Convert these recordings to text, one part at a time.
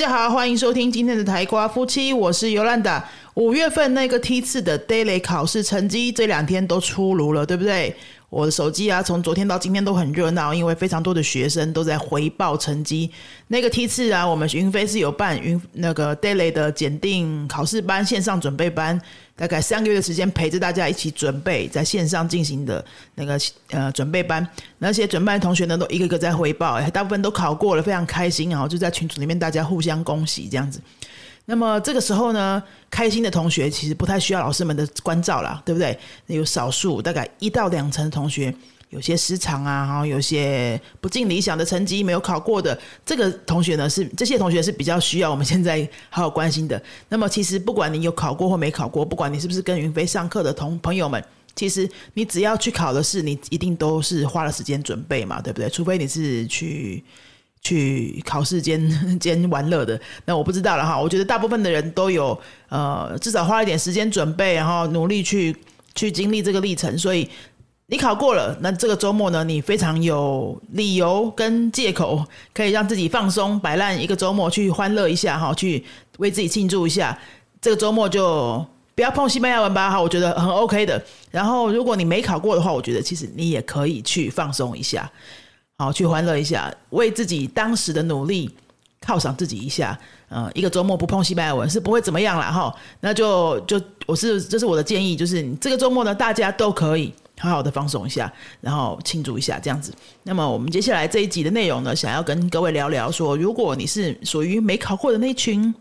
大家好，欢迎收听今天的台瓜夫妻，我是尤兰达。五月份那个梯次的 daily 考试成绩这两天都出炉了，对不对？我的手机啊，从昨天到今天都很热闹，因为非常多的学生都在回报成绩。那个梯次啊，我们云飞是有办云那个 daily 的检定考试班线上准备班，大概三个月的时间陪着大家一起准备，在线上进行的那个呃准备班。那些准备同学呢，都一个个在回报，大部分都考过了，非常开心然后！就在群组里面大家互相恭喜这样子。那么这个时候呢，开心的同学其实不太需要老师们的关照啦，对不对？有少数大概一到两成的同学有些失常啊，然后有些不尽理想的成绩没有考过的，这个同学呢是这些同学是比较需要我们现在好好关心的。那么其实不管你有考过或没考过，不管你是不是跟云飞上课的同朋友们，其实你只要去考的试，你一定都是花了时间准备嘛，对不对？除非你是去。去考试兼 兼玩乐的，那我不知道了哈。我觉得大部分的人都有呃，至少花一点时间准备，然后努力去去经历这个历程。所以你考过了，那这个周末呢，你非常有理由跟借口，可以让自己放松摆烂一个周末，去欢乐一下哈，去为自己庆祝一下。这个周末就不要碰西班牙文吧哈，我觉得很 OK 的。然后如果你没考过的话，我觉得其实你也可以去放松一下。好，去欢乐一下，为自己当时的努力犒赏自己一下。嗯，一个周末不碰西班牙文是不会怎么样了哈。那就就我是这是我的建议，就是这个周末呢，大家都可以好好的放松一下，然后庆祝一下这样子。那么我们接下来这一集的内容呢，想要跟各位聊聊说，如果你是属于没考过的那群。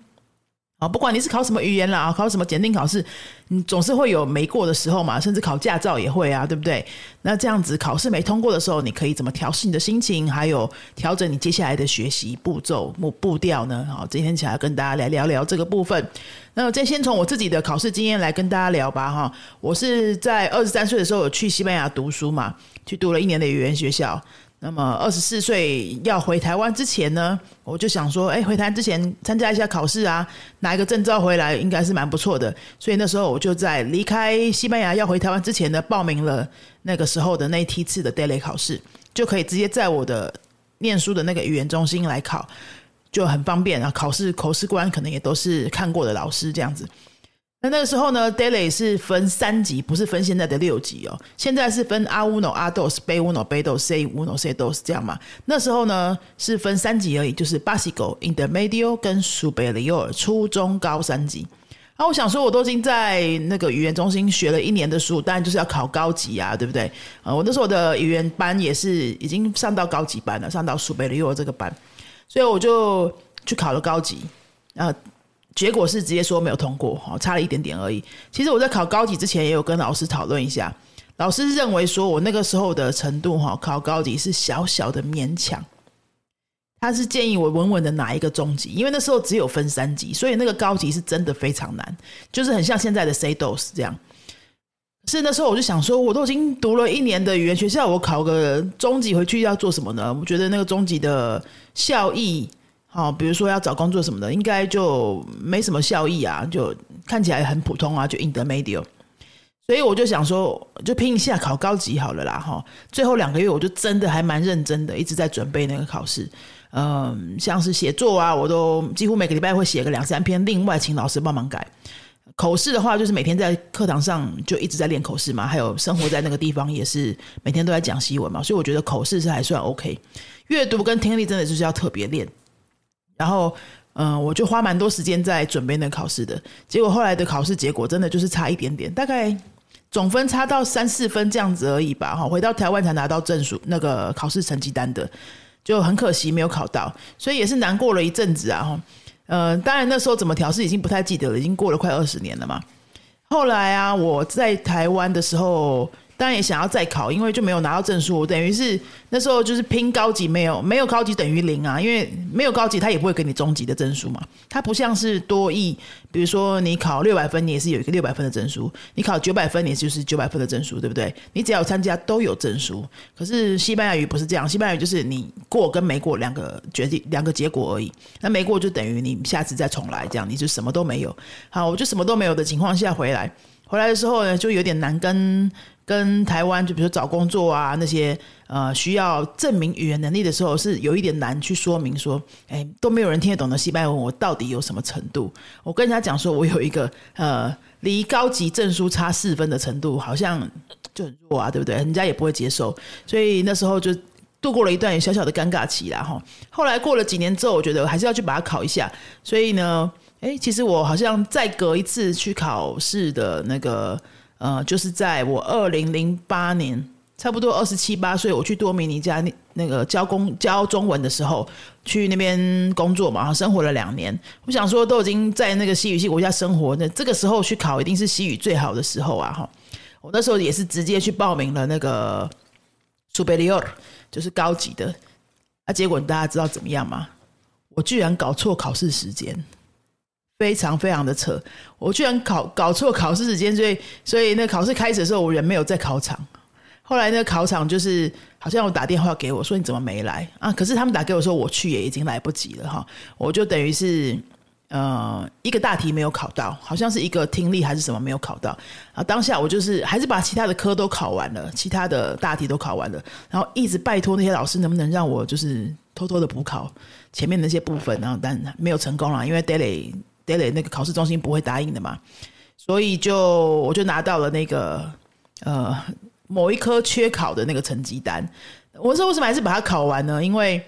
啊，不管你是考什么语言啦，考什么检定考试，你总是会有没过的时候嘛，甚至考驾照也会啊，对不对？那这样子考试没通过的时候，你可以怎么调试你的心情，还有调整你接下来的学习步骤、步步调呢？好，今天起来跟大家来聊聊这个部分。那再先从我自己的考试经验来跟大家聊吧，哈，我是在二十三岁的时候有去西班牙读书嘛，去读了一年的语言学校。那么二十四岁要回台湾之前呢，我就想说，哎，回台之前参加一下考试啊，拿一个证照回来应该是蛮不错的。所以那时候我就在离开西班牙要回台湾之前呢，报名了那个时候的那梯次的 daily 考试，就可以直接在我的念书的那个语言中心来考，就很方便啊。考试口试官可能也都是看过的老师这样子。那那个时候呢，daily 是分三级，不是分现在的六级哦。现在是分 A uno、A dos、B uno、B dos、C uno、C dos 这样嘛。那时候呢是分三级而已，就是 basico、intermedio 跟 superior 初中高三级。啊，我想说，我都已经在那个语言中心学了一年的书，当然就是要考高级啊，对不对？啊，我那时候的语言班也是已经上到高级班了，上到 superior 这个班，所以我就去考了高级啊。结果是直接说没有通过，哈，差了一点点而已。其实我在考高级之前也有跟老师讨论一下，老师认为说我那个时候的程度，哈，考高级是小小的勉强。他是建议我稳稳的拿一个中级，因为那时候只有分三级，所以那个高级是真的非常难，就是很像现在的 C dos 这样。是那时候我就想说，我都已经读了一年的语言学校，我考个中级回去要做什么呢？我觉得那个中级的效益。好，比如说要找工作什么的，应该就没什么效益啊，就看起来很普通啊，就 in the media。所以我就想说，就拼一下考高级好了啦，哈。最后两个月，我就真的还蛮认真的，一直在准备那个考试。嗯，像是写作啊，我都几乎每个礼拜会写个两三篇，另外请老师帮忙改。口试的话，就是每天在课堂上就一直在练口试嘛，还有生活在那个地方也是每天都在讲西文嘛，所以我觉得口试是还算 OK。阅读跟听力真的就是要特别练。然后，嗯，我就花蛮多时间在准备那考试的。结果后来的考试结果真的就是差一点点，大概总分差到三四分这样子而已吧。哈，回到台湾才拿到证书，那个考试成绩单的，就很可惜没有考到，所以也是难过了一阵子啊。哈，呃，当然那时候怎么调试已经不太记得了，已经过了快二十年了嘛。后来啊，我在台湾的时候。当然也想要再考，因为就没有拿到证书，等于是那时候就是拼高级，没有没有高级等于零啊，因为没有高级，他也不会给你中级的证书嘛。它不像是多亿，比如说你考六百分，你也是有一个六百分的证书；你考九百分，你就是九百分的证书，对不对？你只要参加都有证书。可是西班牙语不是这样，西班牙语就是你过跟没过两个决定两个结果而已。那没过就等于你下次再重来，这样你就什么都没有。好，我就什么都没有的情况下回来。回来的时候呢，就有点难跟跟台湾，就比如说找工作啊那些呃需要证明语言能力的时候，是有一点难去说明说，哎，都没有人听得懂的西班牙文，我到底有什么程度？我跟人家讲说我有一个呃离高级证书差四分的程度，好像就很弱啊，对不对？人家也不会接受，所以那时候就度过了一段小小的尴尬期啦，哈。后来过了几年之后，我觉得还是要去把它考一下，所以呢。哎，其实我好像再隔一次去考试的那个，呃，就是在我二零零八年，差不多二十七八岁，我去多米尼加那那个教工教中文的时候，去那边工作嘛，生活了两年。我想说，都已经在那个西语系国家生活，那这个时候去考，一定是西语最好的时候啊！哈，我那时候也是直接去报名了那个 superior，就是高级的。啊，结果大家知道怎么样吗？我居然搞错考试时间。非常非常的扯，我居然考搞错考试时间，所以所以那考试开始的时候，我人没有在考场。后来那考场就是好像我打电话给我说你怎么没来啊？可是他们打给我说我去也已经来不及了哈，我就等于是呃一个大题没有考到，好像是一个听力还是什么没有考到啊。当下我就是还是把其他的科都考完了，其他的大题都考完了，然后一直拜托那些老师能不能让我就是偷偷的补考前面那些部分，然后但没有成功了，因为 daily。Daily 那个考试中心不会答应的嘛，所以就我就拿到了那个呃某一科缺考的那个成绩单。我说为什么还是把它考完呢？因为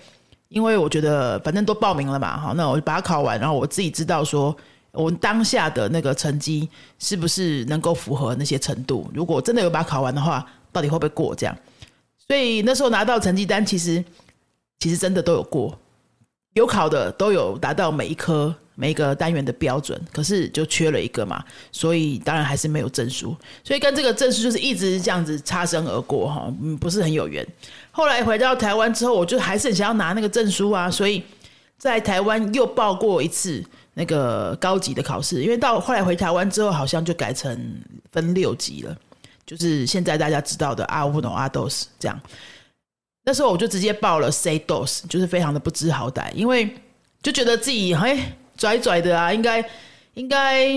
因为我觉得反正都报名了嘛，好，那我就把它考完，然后我自己知道说我当下的那个成绩是不是能够符合那些程度。如果真的有把它考完的话，到底会不会过？这样，所以那时候拿到成绩单，其实其实真的都有过，有考的都有达到每一科。每个单元的标准，可是就缺了一个嘛，所以当然还是没有证书，所以跟这个证书就是一直这样子擦身而过哈，嗯，不是很有缘。后来回到台湾之后，我就还是很想要拿那个证书啊，所以在台湾又报过一次那个高级的考试，因为到后来回台湾之后，好像就改成分六级了，就是现在大家知道的阿乌诺阿豆斯这样。那时候我就直接报了 C dos，就是非常的不知好歹，因为就觉得自己哎。拽拽的啊，应该应该，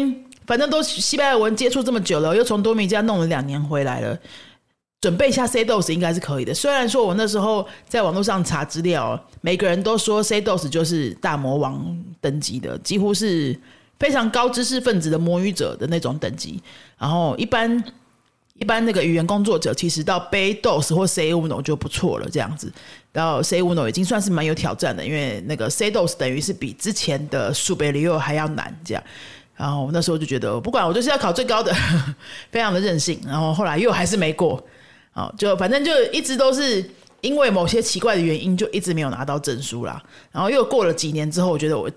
反正都西班牙文接触这么久了，又从多米加弄了两年回来了，准备一下 C dos 应该是可以的。虽然说我那时候在网络上查资料，每个人都说 C dos 就是大魔王等级的，几乎是非常高知识分子的魔语者的那种等级。然后一般一般那个语言工作者，其实到 B dos 或 C uno 就不错了，这样子。到 C uno 已经算是蛮有挑战的，因为那个 C dos 等于是比之前的数贝里奥还要难，这样。然后那时候就觉得，不管我就是要考最高的，非常的任性。然后后来又还是没过，哦，就反正就一直都是因为某些奇怪的原因，就一直没有拿到证书啦。然后又过了几年之后，我觉得我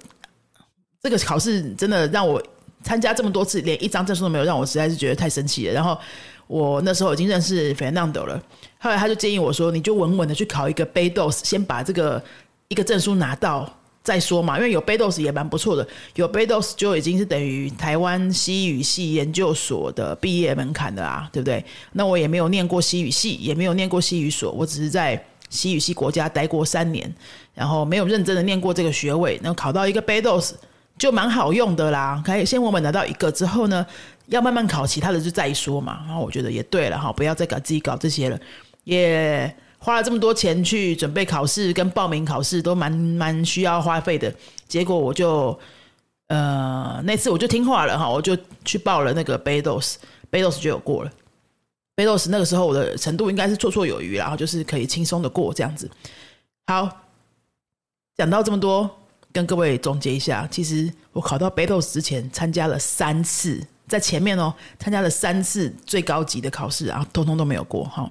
这个考试真的让我参加这么多次，连一张证书都没有，让我实在是觉得太生气了。然后。我那时候已经认识 Fernando 了，后来他就建议我说：“你就稳稳的去考一个 b 贝 dos，先把这个一个证书拿到再说嘛。因为有 b 贝 dos 也蛮不错的，有 b 贝 dos 就已经是等于台湾西语系研究所的毕业门槛的啦，对不对？那我也没有念过西语系，也没有念过西语所，我只是在西语系国家待过三年，然后没有认真的念过这个学位，然后考到一个 b 贝 dos 就蛮好用的啦。可以先稳稳拿到一个之后呢？”要慢慢考，其他的就再说嘛。然后我觉得也对了哈，不要再搞自己搞这些了。也花了这么多钱去准备考试跟报名考试，都蛮蛮需要花费的。结果我就呃那次我就听话了哈，我就去报了那个 b a d o s b a d o s 就有过了。b a d o s 那个时候我的程度应该是绰绰有余，然后就是可以轻松的过这样子。好，讲到这么多，跟各位总结一下，其实我考到贝 dos 之前参加了三次。在前面哦，参加了三次最高级的考试，然后通通都没有过哈。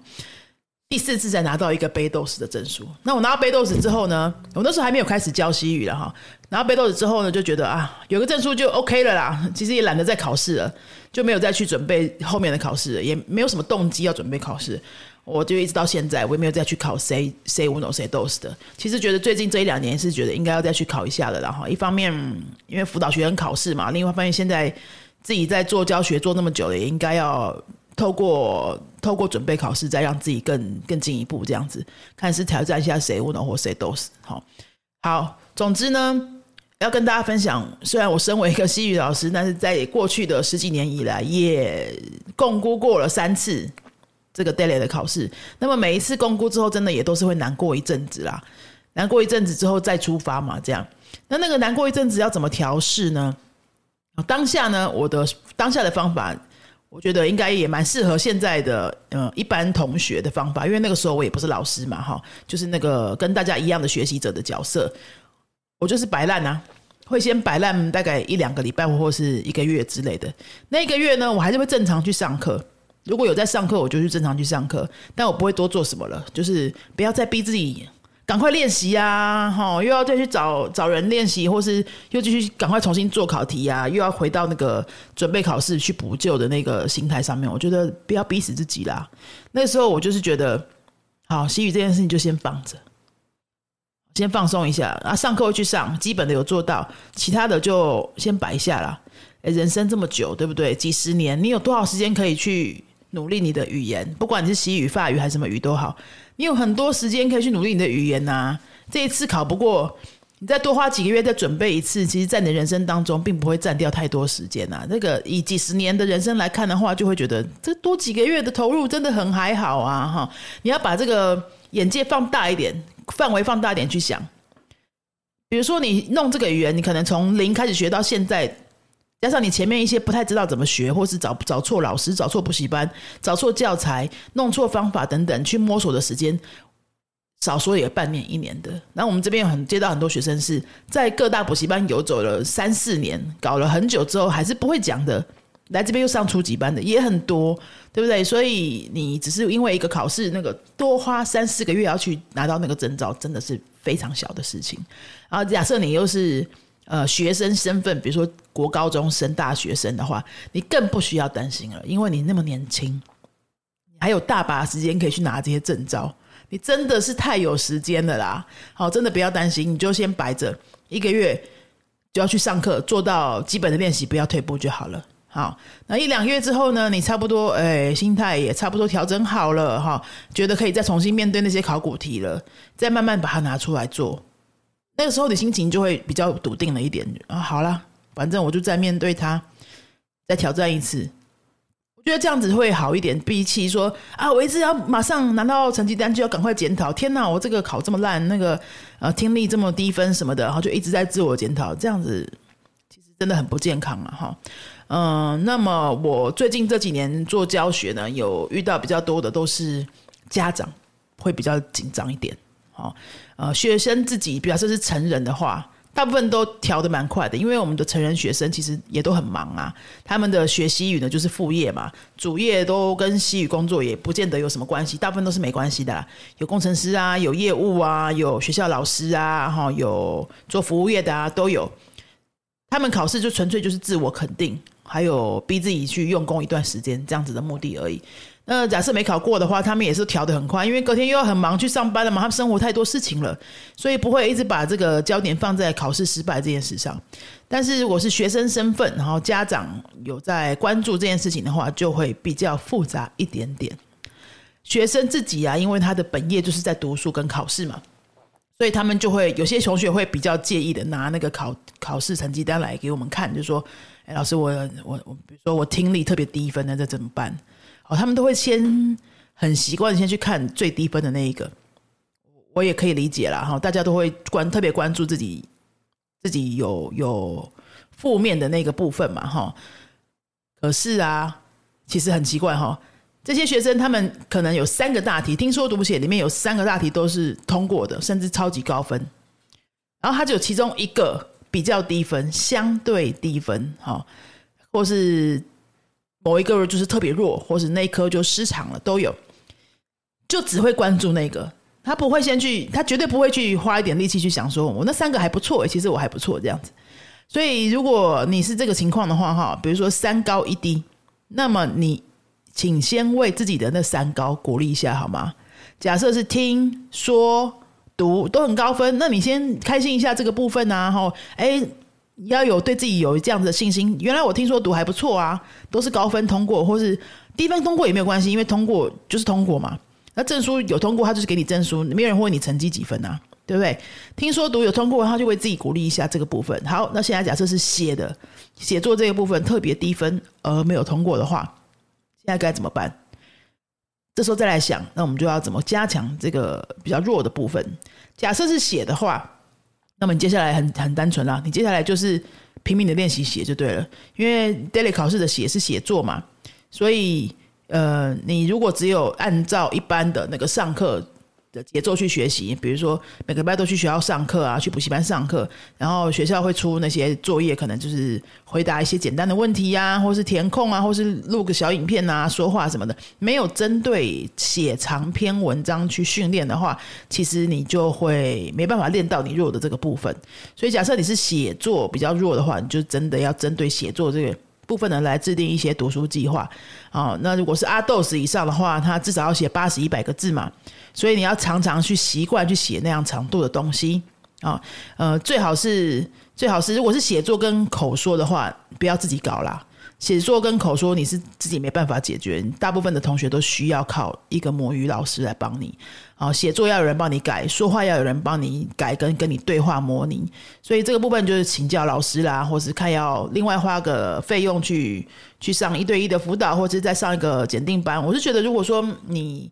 第四次才拿到一个贝豆斯的证书。那我拿到贝豆斯之后呢，我那时候还没有开始教西语了哈。拿到贝豆斯之后呢，就觉得啊，有个证书就 OK 了啦。其实也懒得再考试了，就没有再去准备后面的考试，也没有什么动机要准备考试。我就一直到现在，我也没有再去考 C C 五 no C 豆斯的。其实觉得最近这一两年是觉得应该要再去考一下的，然后一方面因为辅导学生考试嘛，另外一方面现在。自己在做教学做那么久了，也应该要透过透过准备考试，再让自己更更进一步这样子，看是挑战一下谁，我能或谁都是好。好，总之呢，要跟大家分享，虽然我身为一个西语老师，但是在过去的十几年以来，也共估过了三次这个 daily 的考试。那么每一次共估之后，真的也都是会难过一阵子啦。难过一阵子之后再出发嘛，这样。那那个难过一阵子要怎么调试呢？当下呢，我的当下的方法。我觉得应该也蛮适合现在的呃一般同学的方法，因为那个时候我也不是老师嘛，哈，就是那个跟大家一样的学习者的角色，我就是摆烂啊，会先摆烂大概一两个礼拜或是一个月之类的。那个月呢，我还是会正常去上课，如果有在上课，我就去正常去上课，但我不会多做什么了，就是不要再逼自己。赶快练习啊！哈，又要再去找找人练习，或是又继续赶快重新做考题啊！又要回到那个准备考试去补救的那个心态上面。我觉得不要逼死自己啦。那时候我就是觉得，好，习语这件事情就先放着，先放松一下啊。上课会去上，基本的有做到，其他的就先摆下啦。哎，人生这么久，对不对？几十年，你有多少时间可以去努力你的语言？不管你是习语、法语还是什么语都好。你有很多时间可以去努力你的语言呐。这一次考不过，你再多花几个月再准备一次，其实，在你的人生当中，并不会占掉太多时间呐。那个以几十年的人生来看的话，就会觉得这多几个月的投入真的很还好啊！哈，你要把这个眼界放大一点，范围放大一点去想。比如说，你弄这个语言，你可能从零开始学到现在。加上你前面一些不太知道怎么学，或是找找错老师、找错补习班、找错教材、弄错方法等等，去摸索的时间，少说也半年一年的。那我们这边有很接到很多学生是在各大补习班游走了三四年，搞了很久之后还是不会讲的，来这边又上初级班的也很多，对不对？所以你只是因为一个考试，那个多花三四个月要去拿到那个证照，真的是非常小的事情。然后假设你又是。呃，学生身份，比如说国高中生、大学生的话，你更不需要担心了，因为你那么年轻，你还有大把时间可以去拿这些证照，你真的是太有时间了啦！好，真的不要担心，你就先摆着，一个月就要去上课，做到基本的练习，不要退步就好了。好，那一两个月之后呢，你差不多，哎，心态也差不多调整好了，哈，觉得可以再重新面对那些考古题了，再慢慢把它拿出来做。那个时候，你心情就会比较笃定了一点啊。好了，反正我就再面对他，再挑战一次。我觉得这样子会好一点，比起说啊，我一直要马上拿到成绩单就要赶快检讨。天哪，我这个考这么烂，那个呃听力这么低分什么的，然后就一直在自我检讨，这样子其实真的很不健康啊！哈，嗯，那么我最近这几年做教学呢，有遇到比较多的都是家长会比较紧张一点，好。呃，学生自己表示是成人的话，大部分都调的蛮快的，因为我们的成人学生其实也都很忙啊。他们的学习语呢就是副业嘛，主业都跟西语工作也不见得有什么关系，大部分都是没关系的。有工程师啊，有业务啊，有学校老师啊，哈，有做服务业的啊，都有。他们考试就纯粹就是自我肯定，还有逼自己去用功一段时间这样子的目的而已。那假设没考过的话，他们也是调的很快，因为隔天又要很忙去上班了嘛，他们生活太多事情了，所以不会一直把这个焦点放在考试失败这件事上。但是如果是学生身份，然后家长有在关注这件事情的话，就会比较复杂一点点。学生自己啊，因为他的本业就是在读书跟考试嘛，所以他们就会有些同学会比较介意的拿那个考考试成绩单来给我们看，就说：“哎，老师，我我我，比如说我听力特别低分，那这怎么办？”哦，他们都会先很习惯先去看最低分的那一个，我也可以理解啦。哈，大家都会关特别关注自己自己有有负面的那个部分嘛，哈。可是啊，其实很奇怪哈，这些学生他们可能有三个大题，听说读写里面有三个大题都是通过的，甚至超级高分，然后他就有其中一个比较低分，相对低分，哈，或是。某一个人就是特别弱，或者那一颗就失常了，都有，就只会关注那个，他不会先去，他绝对不会去花一点力气去想说，我那三个还不错，其实我还不错这样子。所以如果你是这个情况的话，哈，比如说三高一低，那么你请先为自己的那三高鼓励一下好吗？假设是听说读都很高分，那你先开心一下这个部分啊，哈，哎。你要有对自己有这样子的信心。原来我听说读还不错啊，都是高分通过，或是低分通过也没有关系，因为通过就是通过嘛。那证书有通过，他就是给你证书，没有人问你成绩几分啊。对不对？听说读有通过，他就为自己鼓励一下这个部分。好，那现在假设是写的写作这个部分特别低分而没有通过的话，现在该怎么办？这时候再来想，那我们就要怎么加强这个比较弱的部分？假设是写的话，那么你接下来很很单纯啦，你接下来就是拼命的练习写就对了，因为 daily 考试的写是写作嘛，所以呃，你如果只有按照一般的那个上课。的节奏去学习，比如说每个礼拜都去学校上课啊，去补习班上课，然后学校会出那些作业，可能就是回答一些简单的问题呀，或是填空啊，或是录个小影片啊，说话什么的。没有针对写长篇文章去训练的话，其实你就会没办法练到你弱的这个部分。所以假设你是写作比较弱的话，你就真的要针对写作这个。部分人来制定一些读书计划，啊，那如果是阿豆斯以上的话，他至少要写八十一百个字嘛，所以你要常常去习惯去写那样长度的东西，啊，呃，最好是最好是如果是写作跟口说的话，不要自己搞啦。写作跟口说你是自己没办法解决，大部分的同学都需要靠一个母语老师来帮你。啊，写作要有人帮你改，说话要有人帮你改，跟跟你对话模拟。所以这个部分就是请教老师啦，或是看要另外花个费用去去上一对一的辅导，或者再上一个检定班。我是觉得，如果说你。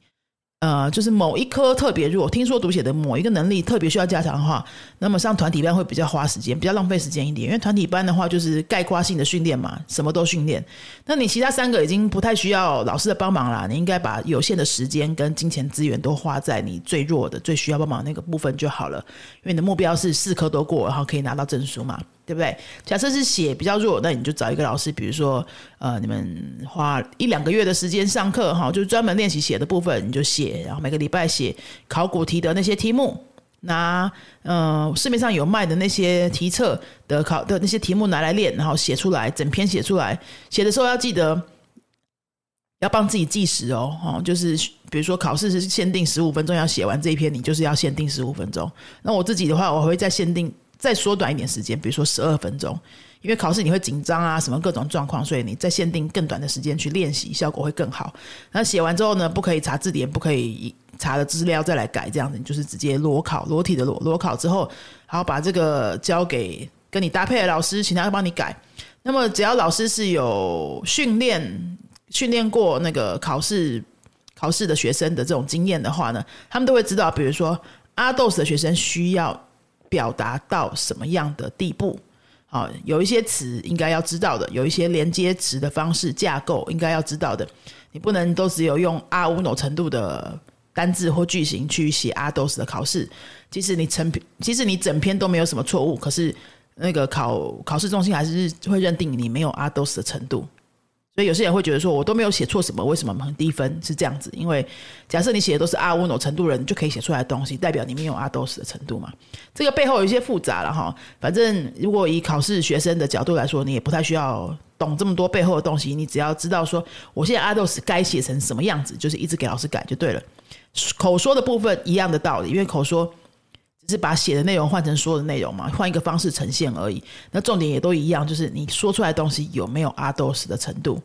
呃，就是某一科特别弱，听说读写的某一个能力特别需要加强的话，那么上团体班会比较花时间，比较浪费时间一点。因为团体班的话就是概括性的训练嘛，什么都训练。那你其他三个已经不太需要老师的帮忙了，你应该把有限的时间跟金钱资源都花在你最弱的、最需要帮忙那个部分就好了。因为你的目标是四科都过，然后可以拿到证书嘛。对不对？假设是写比较弱，那你就找一个老师，比如说，呃，你们花一两个月的时间上课，哈，就专门练习写的部分，你就写，然后每个礼拜写考古题的那些题目，拿呃市面上有卖的那些题册的考的那些题目拿来练，然后写出来，整篇写出来。写的时候要记得要帮自己计时哦，哦，就是比如说考试是限定十五分钟要写完这一篇，你就是要限定十五分钟。那我自己的话，我会再限定。再缩短一点时间，比如说十二分钟，因为考试你会紧张啊，什么各种状况，所以你再限定更短的时间去练习，效果会更好。那写完之后呢，不可以查字典，不可以查了资料再来改，这样子你就是直接裸考，裸体的裸裸考之后，然后把这个交给跟你搭配的老师，请他帮你改。那么只要老师是有训练训练过那个考试考试的学生的这种经验的话呢，他们都会知道，比如说阿豆斯的学生需要。表达到什么样的地步？好，有一些词应该要知道的，有一些连接词的方式架构应该要知道的。你不能都只有用阿乌诺程度的单字或句型去写阿斗斯的考试。即使你成，即使你整篇都没有什么错误，可是那个考考试中心还是会认定你没有阿斗斯的程度。所以有些人会觉得说，我都没有写错什么，为什么很低分？是这样子，因为假设你写的都是阿乌诺程度人，就可以写出来的东西，代表你没有阿多斯的程度嘛？这个背后有一些复杂了哈。反正如果以考试学生的角度来说，你也不太需要懂这么多背后的东西，你只要知道说，我现在阿多斯该写成什么样子，就是一直给老师改就对了。口说的部分一样的道理，因为口说。只是把写的内容换成说的内容嘛，换一个方式呈现而已。那重点也都一样，就是你说出来的东西有没有阿斗斯的程度？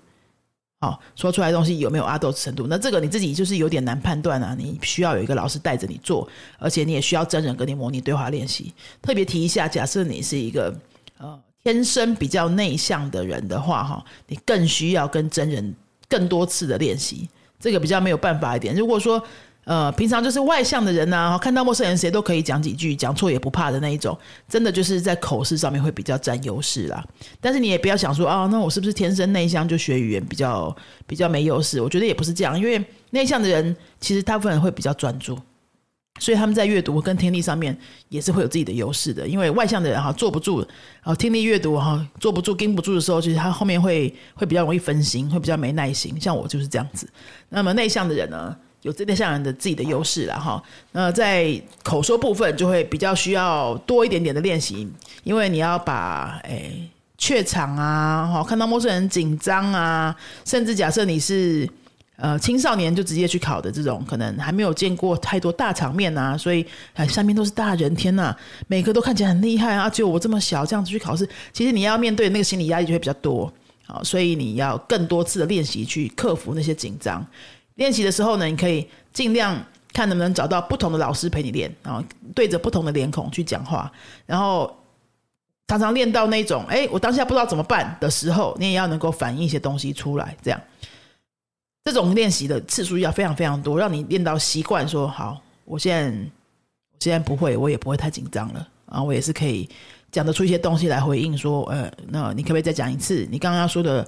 好，说出来东西有没有阿斗斯程度？那这个你自己就是有点难判断啊。你需要有一个老师带着你做，而且你也需要真人跟你模拟对话练习。特别提一下，假设你是一个呃天生比较内向的人的话，哈，你更需要跟真人更多次的练习。这个比较没有办法一点。如果说呃，平常就是外向的人呐，看到陌生人谁都可以讲几句，讲错也不怕的那一种，真的就是在口试上面会比较占优势啦。但是你也不要想说啊，那我是不是天生内向就学语言比较比较没优势？我觉得也不是这样，因为内向的人其实大部分人会比较专注，所以他们在阅读跟听力上面也是会有自己的优势的。因为外向的人哈坐不住，然后听力阅读哈坐不住、盯不住的时候，其实他后面会会比较容易分心，会比较没耐心。像我就是这样子。那么内向的人呢？有这内向人的自己的优势了哈，那在口说部分就会比较需要多一点点的练习，因为你要把诶怯场啊，哈，看到陌生人紧张啊，甚至假设你是呃青少年就直接去考的这种，可能还没有见过太多大场面啊，所以哎下面都是大人，天呐，每个都看起来很厉害啊，只有我这么小这样子去考试，其实你要面对那个心理压力就会比较多，好，所以你要更多次的练习去克服那些紧张。练习的时候呢，你可以尽量看能不能找到不同的老师陪你练，然后对着不同的脸孔去讲话，然后常常练到那种，哎，我当下不知道怎么办的时候，你也要能够反映一些东西出来，这样。这种练习的次数要非常非常多，让你练到习惯。说好，我现在我现在不会，我也不会太紧张了啊，我也是可以讲得出一些东西来回应。说，呃，那你可不可以再讲一次？你刚刚要说的，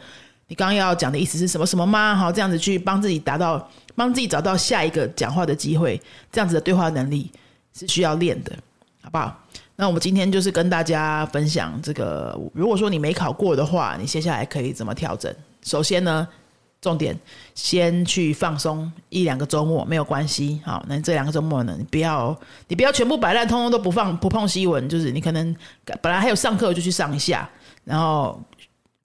你刚刚要讲的意思是什么什么吗？好，这样子去帮自己达到，帮自己找到下一个讲话的机会。这样子的对话能力是需要练的，好不好？那我们今天就是跟大家分享这个。如果说你没考过的话，你接下来可以怎么调整？首先呢。重点，先去放松一两个周末没有关系，好，那这两个周末呢，你不要，你不要全部摆烂，通通都不放不碰西文，就是你可能本来还有上课就去上一下，然后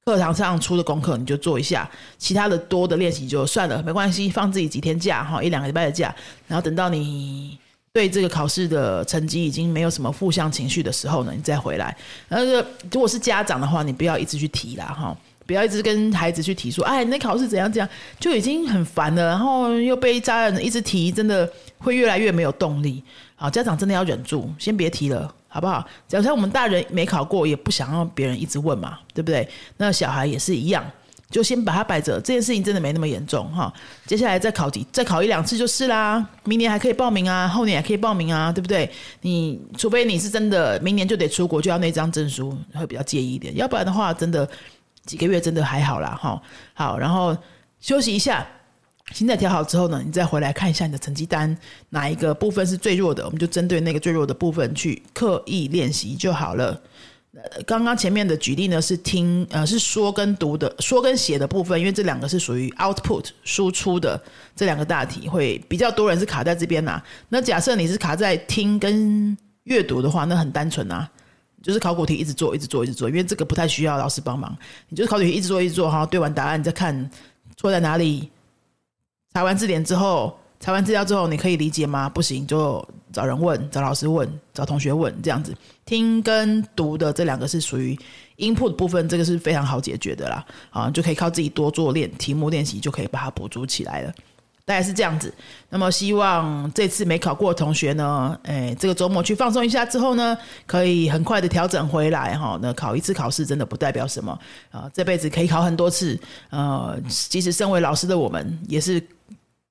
课堂上出的功课你就做一下，其他的多的练习就算了，没关系，放自己几天假哈，一两个礼拜的假，然后等到你对这个考试的成绩已经没有什么负向情绪的时候呢，你再回来。然后如果是家长的话，你不要一直去提啦，哈。不要一直跟孩子去提说，哎，那考试怎样怎样，就已经很烦了。然后又被家人一直提，真的会越来越没有动力。好，家长真的要忍住，先别提了，好不好？假设我们大人没考过，也不想让别人一直问嘛，对不对？那小孩也是一样，就先把它摆着。这件事情真的没那么严重哈。接下来再考几，再考一两次就是啦。明年还可以报名啊，后年还可以报名啊，对不对？你除非你是真的明年就得出国，就要那张证书，会比较介意一点。要不然的话，真的。几个月真的还好啦，哈，好，然后休息一下，心态调好之后呢，你再回来看一下你的成绩单，哪一个部分是最弱的，我们就针对那个最弱的部分去刻意练习就好了。呃刚刚前面的举例呢是听，呃，是说跟读的，说跟写的部分，因为这两个是属于 output 输出的这两个大题，会比较多人是卡在这边呐。那假设你是卡在听跟阅读的话，那很单纯啊。就是考古题一直做，一直做，一直做，因为这个不太需要老师帮忙。你就是考古题一直做，一直做，哈，对完答案再看错在哪里。查完字典之后，查完资料之后，你可以理解吗？不行，就找人问，找老师问，找同学问，这样子。听跟读的这两个是属于 input 部分，这个是非常好解决的啦。啊，就可以靠自己多做练题目练习，就可以把它补足起来了。大概是这样子，那么希望这次没考过的同学呢，诶，这个周末去放松一下之后呢，可以很快的调整回来哈。那考一次考试真的不代表什么啊，这辈子可以考很多次，呃，即使身为老师的我们也是。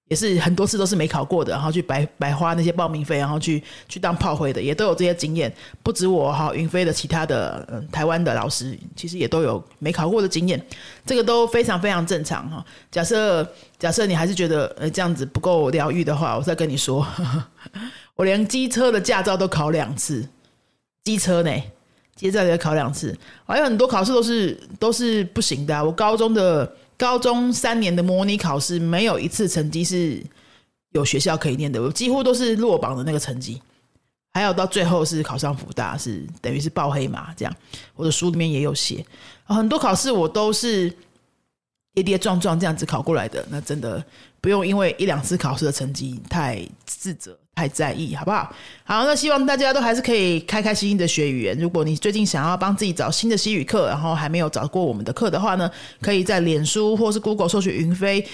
也是很多次都是没考过的，然后去白白花那些报名费，然后去去当炮灰的，也都有这些经验。不止我哈，云飞的其他的嗯台湾的老师，其实也都有没考过的经验，这个都非常非常正常哈。假设假设你还是觉得呃这样子不够疗愈的话，我再跟你说，我连机车的驾照都考两次，机车呢，接着也考两次，还有很多考试都是都是不行的。我高中的。高中三年的模拟考试，没有一次成绩是有学校可以念的，几乎都是落榜的那个成绩。还有到最后是考上福大，是等于是报黑马这样。我的书里面也有写，很多考试我都是跌跌撞撞这样子考过来的。那真的不用因为一两次考试的成绩太自责。太在意，好不好？好，那希望大家都还是可以开开心心的学语言。如果你最近想要帮自己找新的西语课，然后还没有找过我们的课的话呢，可以在脸书或是 Google 搜寻“云飞”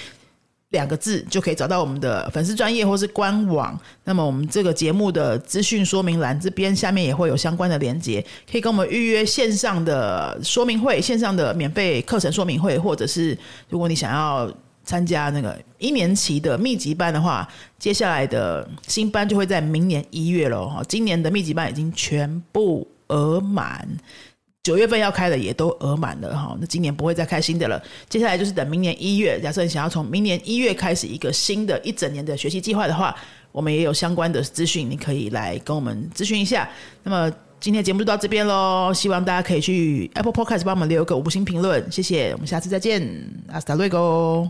两个字，就可以找到我们的粉丝专业或是官网。那么我们这个节目的资讯说明栏这边下面也会有相关的连接，可以跟我们预约线上的说明会、线上的免费课程说明会，或者是如果你想要。参加那个一年期的密集班的话，接下来的新班就会在明年一月喽。哈，今年的密集班已经全部额满，九月份要开的也都额满了哈。那今年不会再开新的了，接下来就是等明年一月。假设你想要从明年一月开始一个新的一整年的学习计划的话，我们也有相关的资讯，你可以来跟我们咨询一下。那么今天的节目就到这边喽，希望大家可以去 Apple Podcast 帮我们留个五星评论，谢谢，我们下次再见，阿斯达瑞哥